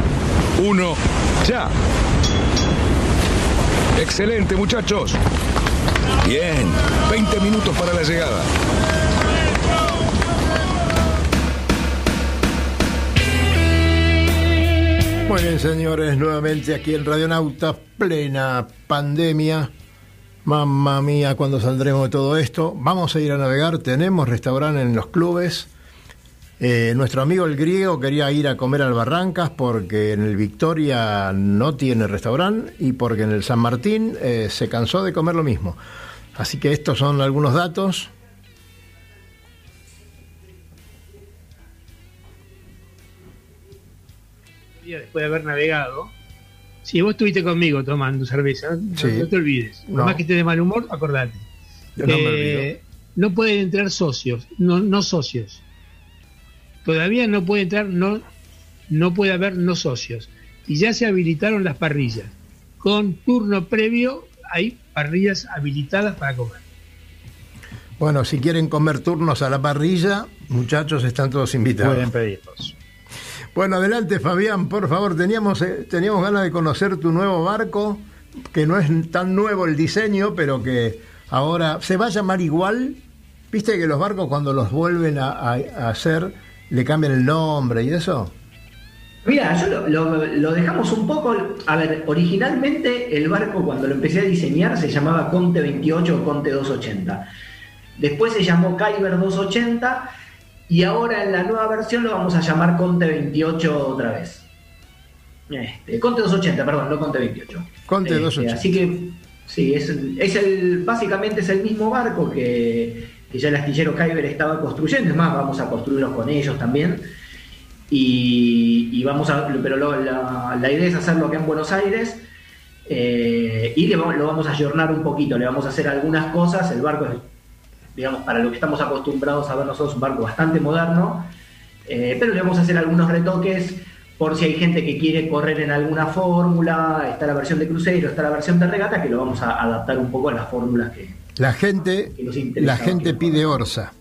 1, ya. Excelente, muchachos. Bien, 20 minutos para la llegada. Muy bien, señores, nuevamente aquí en Radionauta, plena pandemia. Mamma mía, cuando saldremos de todo esto? Vamos a ir a navegar, tenemos restaurante en los clubes. Eh, nuestro amigo el griego quería ir a comer al Barrancas porque en el Victoria no tiene restaurante y porque en el San Martín eh, se cansó de comer lo mismo. Así que estos son algunos datos. después de haber navegado, si vos estuviste conmigo tomando cerveza, no- Sí. no, te olvides. No. Más que estés de mal humor, acordate. Yo no me Eh, no pueden entrar socios, no, no socios. Todavía no puede entrar, no, no puede haber no socios. Y ya se habilitaron las parrillas. Con turno previo hay parrillas habilitadas para comer. Bueno, si quieren comer turnos a la parrilla, muchachos, están todos invitados. Pueden pedirlos. Bueno, adelante Fabián, por favor. Teníamos, eh, teníamos ganas de conocer tu nuevo barco, que no es tan nuevo el diseño, pero que ahora se va a llamar igual. Viste que los barcos cuando los vuelven a, a- a hacer le cambian el nombre y eso. Mira, yo lo, lo- lo dejamos un poco. A ver, originalmente el barco cuando lo empecé a diseñar se llamaba Conte 28 o Conte 280. Después se llamó Kyber 280 y ahora en la nueva versión lo vamos a llamar Conte 28 otra vez. Este, Conte 280, perdón, no Conte 28. Conte Este, 280. Así que sí, es, es el, básicamente es el mismo barco que, que ya el astillero Kyber estaba construyendo. Es más, vamos a construirlos con ellos también. Y, vamos a, pero la, idea es hacerlo acá en Buenos Aires eh, y lo vamos a ayornar un poquito, le vamos a hacer algunas cosas. El barco es, digamos, para lo que estamos acostumbrados a ver nosotros, un barco bastante moderno, eh, pero le vamos a hacer algunos retoques por si hay gente que quiere correr en alguna fórmula. Está la versión de crucero, está la versión de regata, que lo vamos a adaptar un poco a las fórmulas que, La gente, la gente pide Orsa.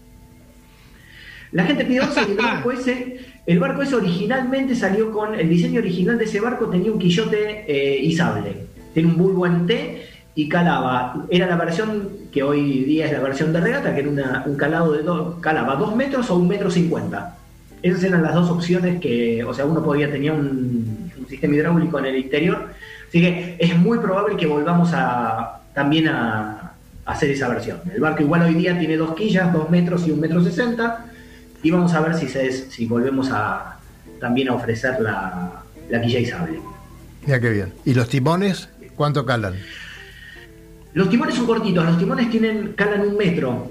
La gente el barco ese, el barco ese originalmente salió con, el diseño original de ese barco tenía un quillote eh, y sable, tiene un bulbo en T y calaba, era la versión que hoy día es la versión de regata, que era una- un calado de dos, calaba dos metros o un metro cincuenta. Esas eran las dos opciones que, o sea, uno podía, tenía un, un sistema hidráulico en el interior, así que es muy probable que volvamos a también a hacer esa versión. El barco igual hoy día tiene dos quillas, dos metros y un metro sesenta, y vamos a ver si, se, si volvemos a también a ofrecer la, la quilla y sable. Mira qué bien. ¿Y los timones cuánto calan? Los timones son cortitos, los timones tienen calan un metro.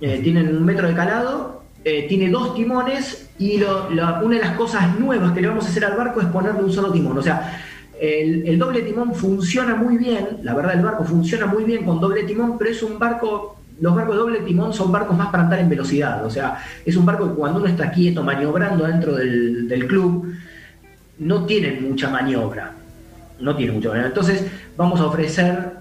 eh, tienen un metro de calado, eh, tiene dos timones y lo- la- una de las cosas nuevas que le vamos a hacer al barco es ponerle un solo timón. O sea, el, doble timón funciona muy bien, la verdad el barco funciona muy bien con doble timón, pero es un barco, los barcos de doble timón son barcos más para andar en velocidad. O sea, es un barco que cuando uno está quieto maniobrando dentro del, club, no tienen mucha maniobra. No tiene mucha maniobra. Entonces, vamos a ofrecer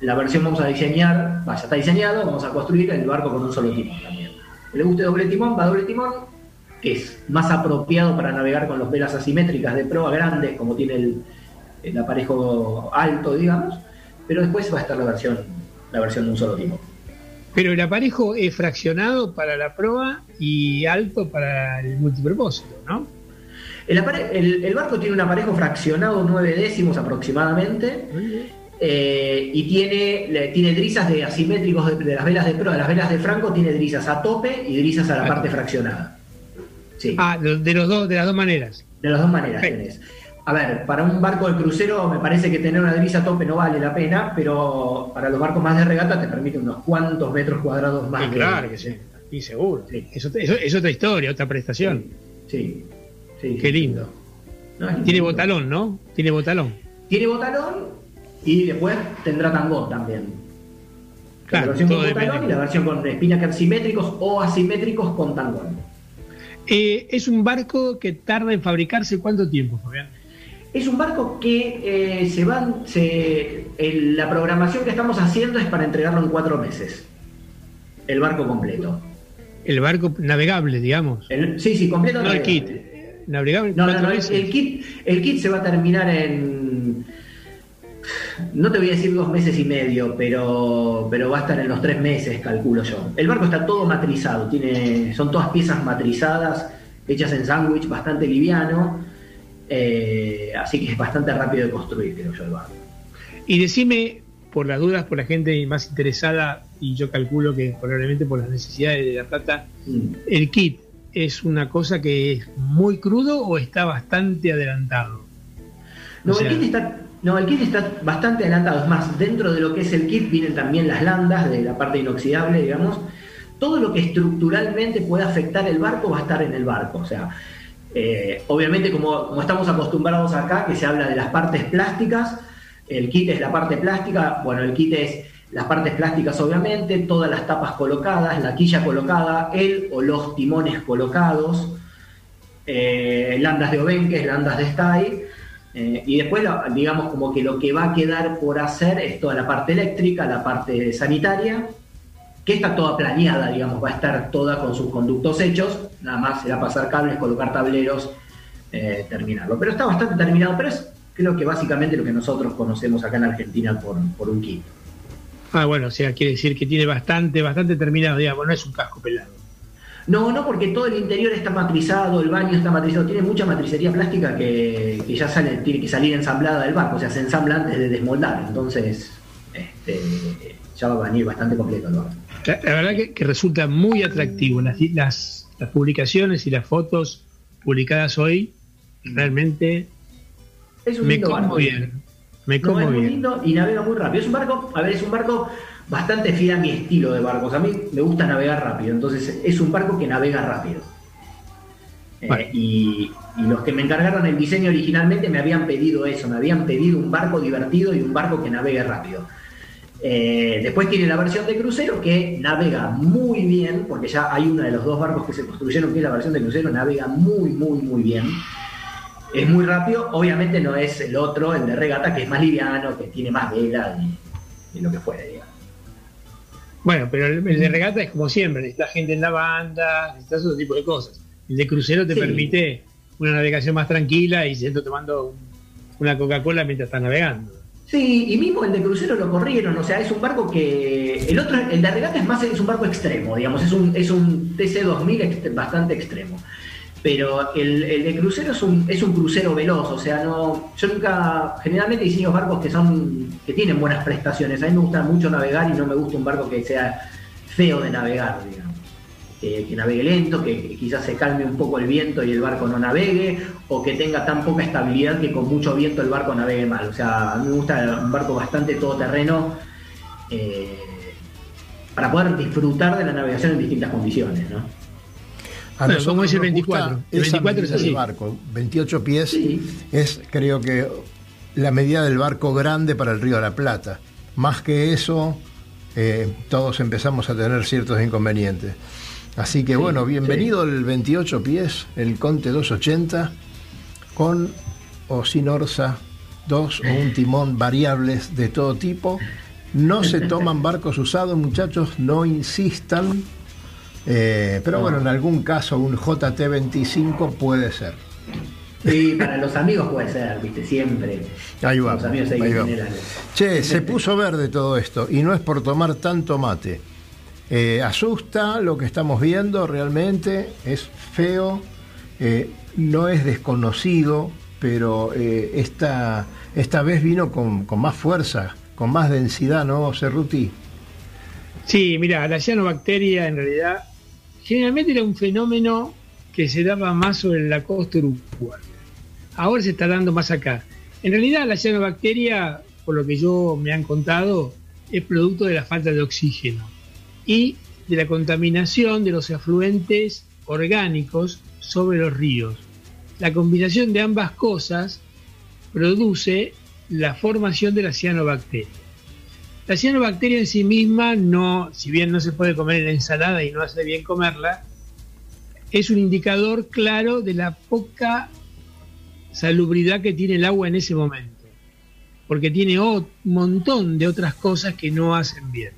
la versión, vamos a diseñar, vaya, está diseñado, vamos a construir el barco con un solo timón también. Le guste doble timón, va doble timón, es más apropiado para navegar con los velas asimétricas de proa grandes, como tiene el, el aparejo alto, digamos, pero después va a estar la versión, la versión de un solo timón. Pero el aparejo es fraccionado para la proa y alto para el multipropósito, ¿no? El, el- el barco tiene un aparejo fraccionado 9 décimos aproximadamente eh, y tiene, le- tiene drisas de asimétricos de, de las velas de proa. Las velas de Franco tiene drisas a tope y drisas a la parte fraccionada. Sí. Ah, de de los dos, de las dos maneras. De las dos maneras tenés. A ver, para un barco de crucero me parece que tener una drisa a tope no vale la pena, pero para los barcos más de regata te permite unos cuantos metros cuadrados más. Claro que sí. Y seguro. Eso, eso- es otra historia, otra prestación. Sí, sí. Qué lindo. No, Tiene lindo. botalón, ¿no? Tiene botalón. Tiene botalón y después tendrá tangón también. Claro, la versión con botalón depende. y la versión con espinacers simétricos o asimétricos con tangón. Eh, es un barco que tarda en fabricarse cuánto tiempo, Fabián. Es un barco que eh, se van, se, el- la programación que estamos haciendo es para entregarlo en cuatro meses. El barco completo. El barco navegable, digamos. El- sí, sí, completo. No el kit. Navegable, No, no, no, el kit, el kit se va a terminar en. No te voy a decir dos meses y medio, pero, pero va a estar en los tres meses, calculo yo. El barco está todo matrizado, tiene, son todas piezas matrizadas, hechas en sándwich, bastante liviano, eh, así que es bastante rápido de construir, creo yo, el barco. Y decime, por las dudas, por la gente más interesada, y yo calculo que probablemente por las necesidades de La Plata, Mm. ¿el kit es una cosa que es muy crudo o está bastante adelantado? No, O sea- el kit está, no, el kit está bastante adelantado. Es más, dentro de lo que es el kit vienen también las landas de la parte inoxidable, digamos. Todo lo que estructuralmente pueda afectar el barco va a estar en el barco. O sea, eh, obviamente como, estamos acostumbrados acá, que se habla de las partes plásticas, el kit es la parte plástica, bueno, el kit es las partes plásticas obviamente, todas las tapas colocadas, la quilla colocada, el o los timones colocados, eh, landas de Obenques, landas de Stay, eh, y después, digamos, como que lo que va a quedar por hacer es toda la parte eléctrica, la parte sanitaria, que está toda planeada, digamos, va a estar toda con sus conductos hechos, nada más será pasar cables, colocar tableros, eh, terminarlo. Pero está bastante terminado, pero es creo que básicamente lo que nosotros conocemos acá en Argentina por, por un kit. Ah, bueno, o sea, quiere decir que tiene bastante, bastante terminado, digamos, no es un casco pelado. No, no, porque todo el interior está matrizado, el baño está matrizado, tiene mucha matricería plástica que, que ya sale, tiene que salir ensamblada del barco, o sea, se ensambla antes de desmoldar, entonces este, ya va a venir bastante completo el barco. La, la verdad que, que resulta muy atractivo. Las, las, las publicaciones y las fotos publicadas hoy realmente Es un me lindo barco. conmovieron. Me No, es muy conmovieron. lindo y navega muy rápido. Es un barco, a ver, es un barco bastante fiel a mi estilo de barcos. A mí me gusta navegar rápido, entonces es un barco que navega rápido. Eh, y, y los que me encargaron el diseño originalmente me habían pedido eso, me habían pedido un barco divertido y un barco que navegue rápido. Eh, después tiene la versión de crucero que navega muy bien, porque ya hay uno de los dos barcos que se construyeron que es la versión de crucero, navega muy, muy, muy bien. Es muy rápido, obviamente no es el otro, el de regata, que es más liviano, que tiene más vela y, y lo que fuera. Bueno, pero el, el de regata es como siempre, necesitas gente en la banda, necesitas otro tipo de cosas. El de crucero te Sí. permite una navegación más tranquila y siento tomando un- una Coca-Cola mientras estás navegando. Sí, y mismo el de crucero lo corrieron, o sea, es un barco que. El otro, el de regata es más, es un barco extremo, digamos, es un, es un TC2000 ext- bastante extremo. Pero el, el de crucero es un, es un crucero veloz, o sea, no. Yo nunca. Generalmente diseño barcos que son. que tienen buenas prestaciones. A mí me gusta mucho navegar y no me gusta un barco que sea feo de navegar, digamos. Que, que navegue lento, que, que quizás se calme un poco el viento y el barco no navegue, o que tenga tan poca estabilidad que con mucho viento el barco navegue mal. O sea, a mí me gusta un barco bastante todoterreno, eh, para poder disfrutar de la navegación en distintas condiciones, ¿no? A Bueno, nosotros como es el nos 24. gusta El esa 24 es así. barco. 28 pies es, creo que, la medida del barco grande para el Río de la Plata. Más que eso, eh, todos empezamos a tener ciertos inconvenientes. Así que, bueno, bienvenido el 28 pies, el Conte 280, con o sin orza, dos o un timón variables de todo tipo. No se toman barcos usados, muchachos, no insistan. Eh, pero bueno, en algún caso un JT25 puede ser. Sí, para los amigos puede ser, viste, siempre. Ahí va. Los amigos ahí va. Che, se puso verde todo esto y no es por tomar tanto mate. Eh, asusta lo que estamos viendo realmente, es feo, eh, no es desconocido, pero eh, esta, esta vez vino con, con más fuerza, con más densidad, ¿no, Cerruti? Sí, mira, la cianobacteria en realidad generalmente era un fenómeno que se daba más sobre la costa uruguaya. Ahora se está dando más acá. En realidad la cianobacteria, por lo que yo me han contado, es producto de la falta de oxígeno y de la contaminación de los afluentes orgánicos sobre los ríos. La combinación de ambas cosas produce la formación de la cianobacteria. La cianobacteria en sí misma no, si bien no se puede comer en la ensalada y no hace bien comerla, es un indicador claro de la poca salubridad que tiene el agua en ese momento, porque tiene un montón de otras cosas que no hacen bien.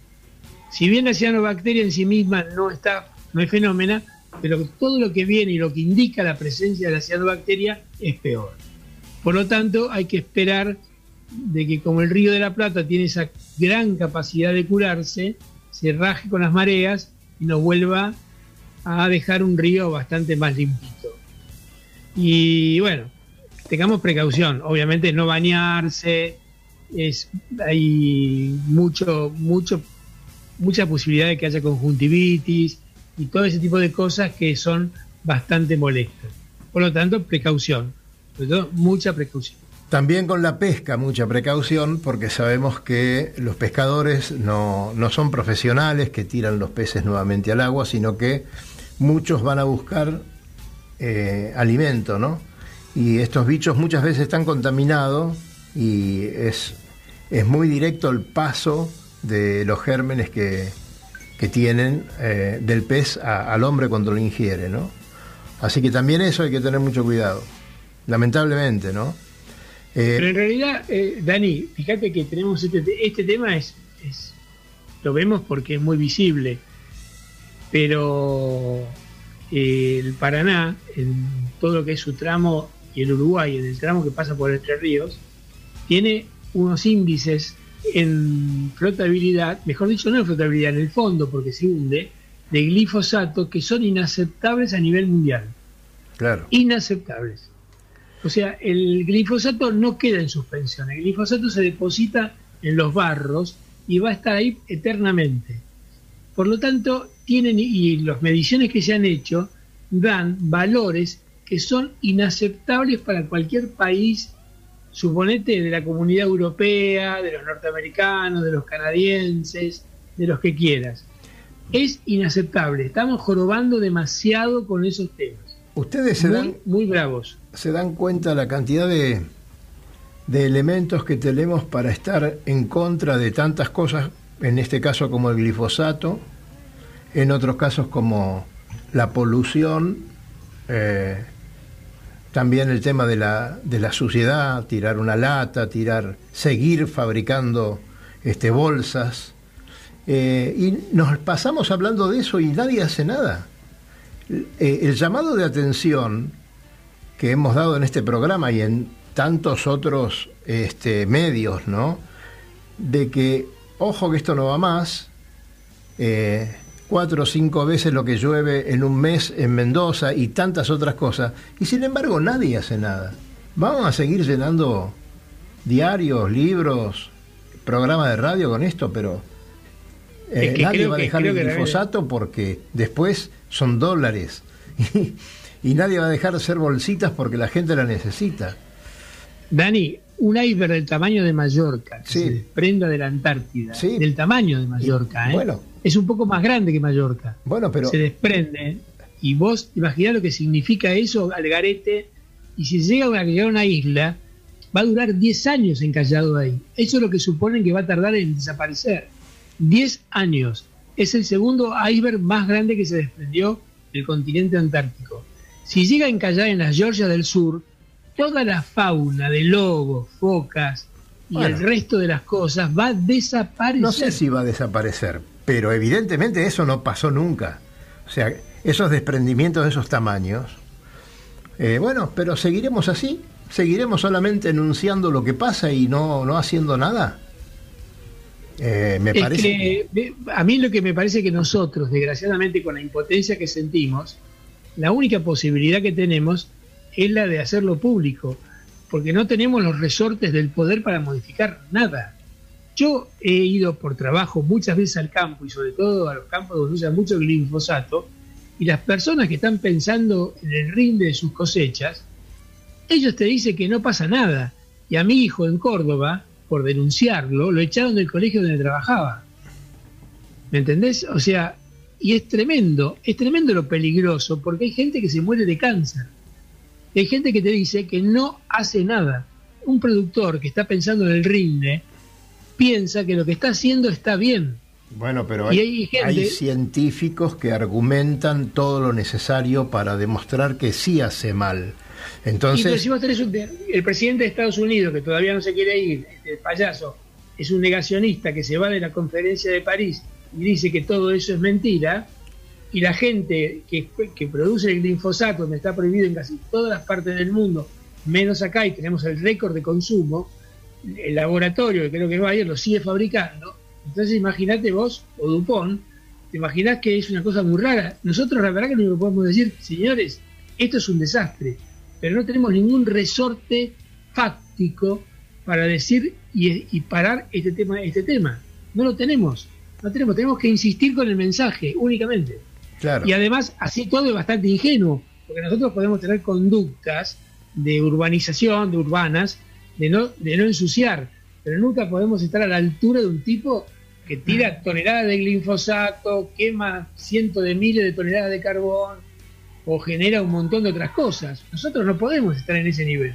Si bien la cianobacteria en sí misma no está, no es fenómena, pero todo lo que viene y lo que indica la presencia de la cianobacteria es peor. Por lo tanto, hay que esperar de que como el río de la Plata tiene esa gran capacidad de curarse, se raje con las mareas y nos vuelva a dejar un río bastante más limpito. Y bueno, tengamos precaución, obviamente no bañarse, hay mucho, mucho, mucha posibilidad de que haya conjuntivitis y todo ese tipo de cosas que son bastante molestas. Por lo tanto, precaución, sobre todo mucha precaución. También con la pesca, mucha precaución, porque sabemos que los pescadores no, no son profesionales que tiran los peces nuevamente al agua, sino que muchos van a buscar eh, alimento, ¿no? Y estos bichos muchas veces están contaminados y es, es muy directo el paso de los gérmenes que, que tienen eh, del pez al hombre cuando lo ingiere, ¿no? Así que también eso hay que tener mucho cuidado, lamentablemente, ¿no? Eh, Pero en realidad, eh, Dani, fíjate que tenemos este, te- este tema, es, es- lo vemos porque es muy visible, pero eh, el Paraná, en todo lo que es su tramo, y el Uruguay, en el tramo que pasa por Entre Ríos, tiene unos índices en flotabilidad, mejor dicho, no en flotabilidad, en el fondo, porque se hunde, de glifosato que son inaceptables a nivel mundial. Claro. Inaceptables. O sea, el glifosato no queda en suspensión. El glifosato se deposita en los barros y va a estar ahí eternamente. Por lo tanto, tienen y las mediciones que se han hecho dan valores que son inaceptables para cualquier país, suponete de la comunidad europea, de los norteamericanos, de los canadienses, de los que quieras. Es inaceptable. Estamos jorobando demasiado con esos temas. Ustedes se muy, dan, muy bravos. Se dan cuenta la cantidad de, de elementos que tenemos para estar en contra de tantas cosas, en este caso como el glifosato, en otros casos como la polución, eh, también el tema de la, de la suciedad, tirar una lata, tirar, seguir fabricando este, bolsas. Eh, y nos pasamos hablando de eso y nadie hace nada. Eh, el llamado de atención que hemos dado en este programa y en tantos otros este, medios, ¿no? De que, ojo que esto no va más, eh, cuatro o cinco veces lo que llueve en un mes en Mendoza y tantas otras cosas, y sin embargo nadie hace nada. Vamos a seguir llenando diarios, libros, programas de radio con esto, pero eh, Es que nadie va a dejar el que glifosato porque después son dólares. [LAUGHS] y nadie va a dejar de hacer bolsitas porque la gente la necesita. Dani, un iceberg del tamaño de Mallorca, que Sí. se desprenda de la Antártida, Sí. del tamaño de Mallorca, ¿eh? Bueno, es un poco más grande que Mallorca. Bueno, pero. Se desprende. Y vos imaginás lo que significa eso al garete. Y si llega a llegar a una isla, va a durar 10 años encallado ahí. Eso es lo que suponen que va a tardar en desaparecer. 10 años. Es el segundo iceberg más grande que se desprendió del continente antártico. Si llega a encallar en las Georgias del Sur, toda la fauna de lobos, focas y Bueno. el resto de las cosas va a desaparecer. No sé si va a desaparecer, pero evidentemente eso no pasó nunca. O sea, esos desprendimientos de esos tamaños. eh, bueno, pero seguiremos así, seguiremos solamente enunciando lo que pasa y no, no haciendo nada. Eh, me Es parece. que, a mí lo que me parece que nosotros, desgraciadamente, con la impotencia que sentimos, la única posibilidad que tenemos es la de hacerlo público, porque no tenemos los resortes del poder para modificar nada. Yo he ido por trabajo muchas veces al campo y sobre todo a los campos donde usan mucho glifosato y las personas que están pensando en el rinde de sus cosechas, ellos te dicen que no pasa nada. Y a mi hijo en Córdoba, por denunciarlo, lo echaron del colegio donde trabajaba. ¿Me entendés? O sea, y es tremendo, es tremendo lo peligroso, porque hay gente que se muere de cáncer. Y hay gente que te dice que no hace nada. Un productor que está pensando en el rinde piensa que lo que está haciendo está bien. Bueno, pero hay, hay gente- hay científicos que argumentan todo lo necesario para demostrar que sí hace mal. Y Entonces, si vos tenés un- el presidente de Estados Unidos, que todavía no se quiere ir, este payaso, es un negacionista que se va de la conferencia de París y dice que todo eso es mentira, y la gente que, produce el glifosato, donde está prohibido en casi todas las partes del mundo, menos acá, y tenemos el récord de consumo, el laboratorio, que creo que va ayer, lo sigue fabricando. Entonces imagínate vos, o Dupont, te imaginás que es una cosa muy rara. Nosotros la verdad que no podemos decir, señores, esto es un desastre, pero no tenemos ningún resorte fáctico para decir y, y parar este tema, este tema. No lo tenemos, no tenemos, tenemos que insistir con el mensaje únicamente. claro. Y además, así todo es bastante ingenuo, porque nosotros podemos tener conductas de urbanización, de urbanas, de no, de no ensuciar, pero nunca podemos estar a la altura de un tipo que tira toneladas de glifosato, quema cientos de miles de toneladas de carbón o genera un montón de otras cosas. Nosotros no podemos estar en ese nivel.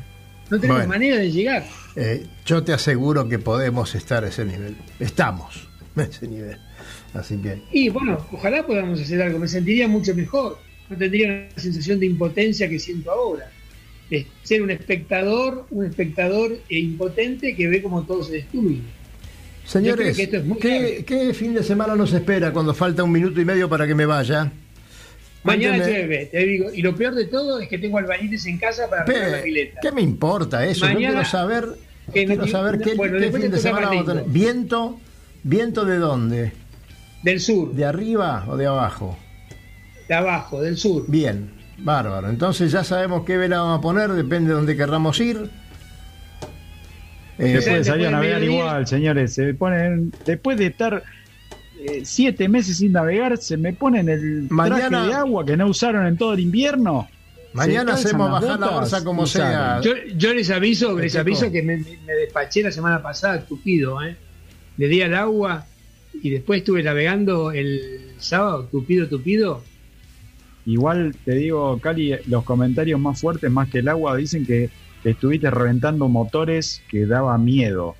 No tenemos Bueno. manera de llegar. Eh, yo te aseguro que podemos estar a ese nivel. Estamos a [LAUGHS] ese nivel. Así que, Y bueno, ojalá podamos hacer algo, me sentiría mucho mejor, no tendría la sensación de impotencia que siento ahora, de ser un espectador, un espectador e impotente que ve como todo se destruye. señores, que es ¿qué, qué fin de semana nos espera cuando falta un minuto y medio para que me vaya? Mañana Cuénteme. llueve, te digo, y lo peor de todo es que tengo albañiles en casa para Pe- la pileta. ¿Qué me importa eso? Yo Mañana- quiero saber, que no quiero saber no, qué, bueno, qué fin de semana vamos a tener. ¿Viento? ¿Viento de dónde? Del sur, ¿De arriba o de abajo? de abajo, del sur. Bien, bárbaro. Entonces ya sabemos qué vela vamos a poner, depende de dónde querramos ir. Eh, Se puede salir a después navegar igual, señores. Se ponen, después de estar eh, siete meses sin navegar, se me ponen el Mañana- traje de agua que no usaron en todo el invierno. Mañana hacemos bajar la bolsa como sea. Yo, yo les aviso, les Checo. aviso que me, me despaché la semana pasada, tupido, ¿eh? Le di al agua y después estuve navegando el sábado, tupido, tupido. Igual te digo, Cali, los comentarios más fuertes, más que el agua, dicen que estuviste reventando motores que daba miedo.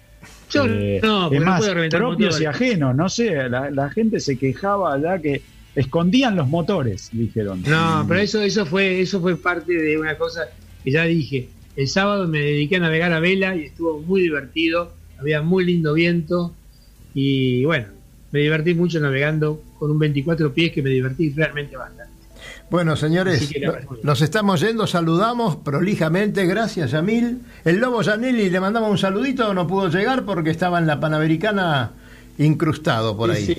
Yo Eh, no, es no más, puedo reventar propios motores. y ajenos, no sé, la, la gente se quejaba ya que escondían los motores, dijeron. No, pero eso, eso fue, eso fue parte de una cosa que ya dije. El sábado me dediqué a navegar a vela y estuvo muy divertido, había muy lindo viento y bueno, me divertí mucho navegando con un 24 pies que me divertí realmente bastante. Bueno, señores, nos estamos yendo, saludamos prolijamente, gracias Yamil. El Lobo Janelli le mandamos un saludito, no pudo llegar porque estaba en la Panamericana incrustado por ahí.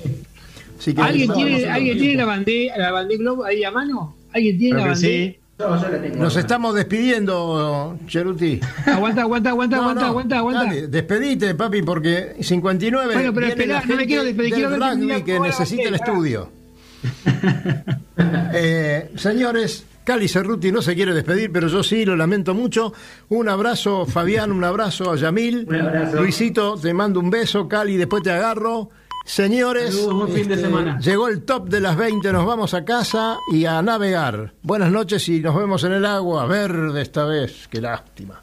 Así que ¿Alguien tiene, ¿alguien tiene la bandera, la bandera Globo ahí a mano? ¿Alguien tiene Creo la bandera? sí. Yo, yo la tengo. Nos estamos despidiendo, Cheruti. Aguanta, aguanta, aguanta, No, aguanta, no, aguanta, aguanta. dale, despedite, papi, porque 59 Bueno, pero viene esperá, la no me gente quiero despedir, del quiero ver que necesita el estudio. [LAUGHS] Eh, señores, Cali Cerruti no se quiere despedir, pero yo sí, lo lamento mucho. Un abrazo, Fabián, un abrazo a Yamil. Un abrazo. Luisito, te mando un beso, Cali, después te agarro. Señores, fin de este, semana. llegó el top de las 20, nos vamos a casa y a navegar. Buenas noches y nos vemos en el agua, verde esta vez, qué lástima.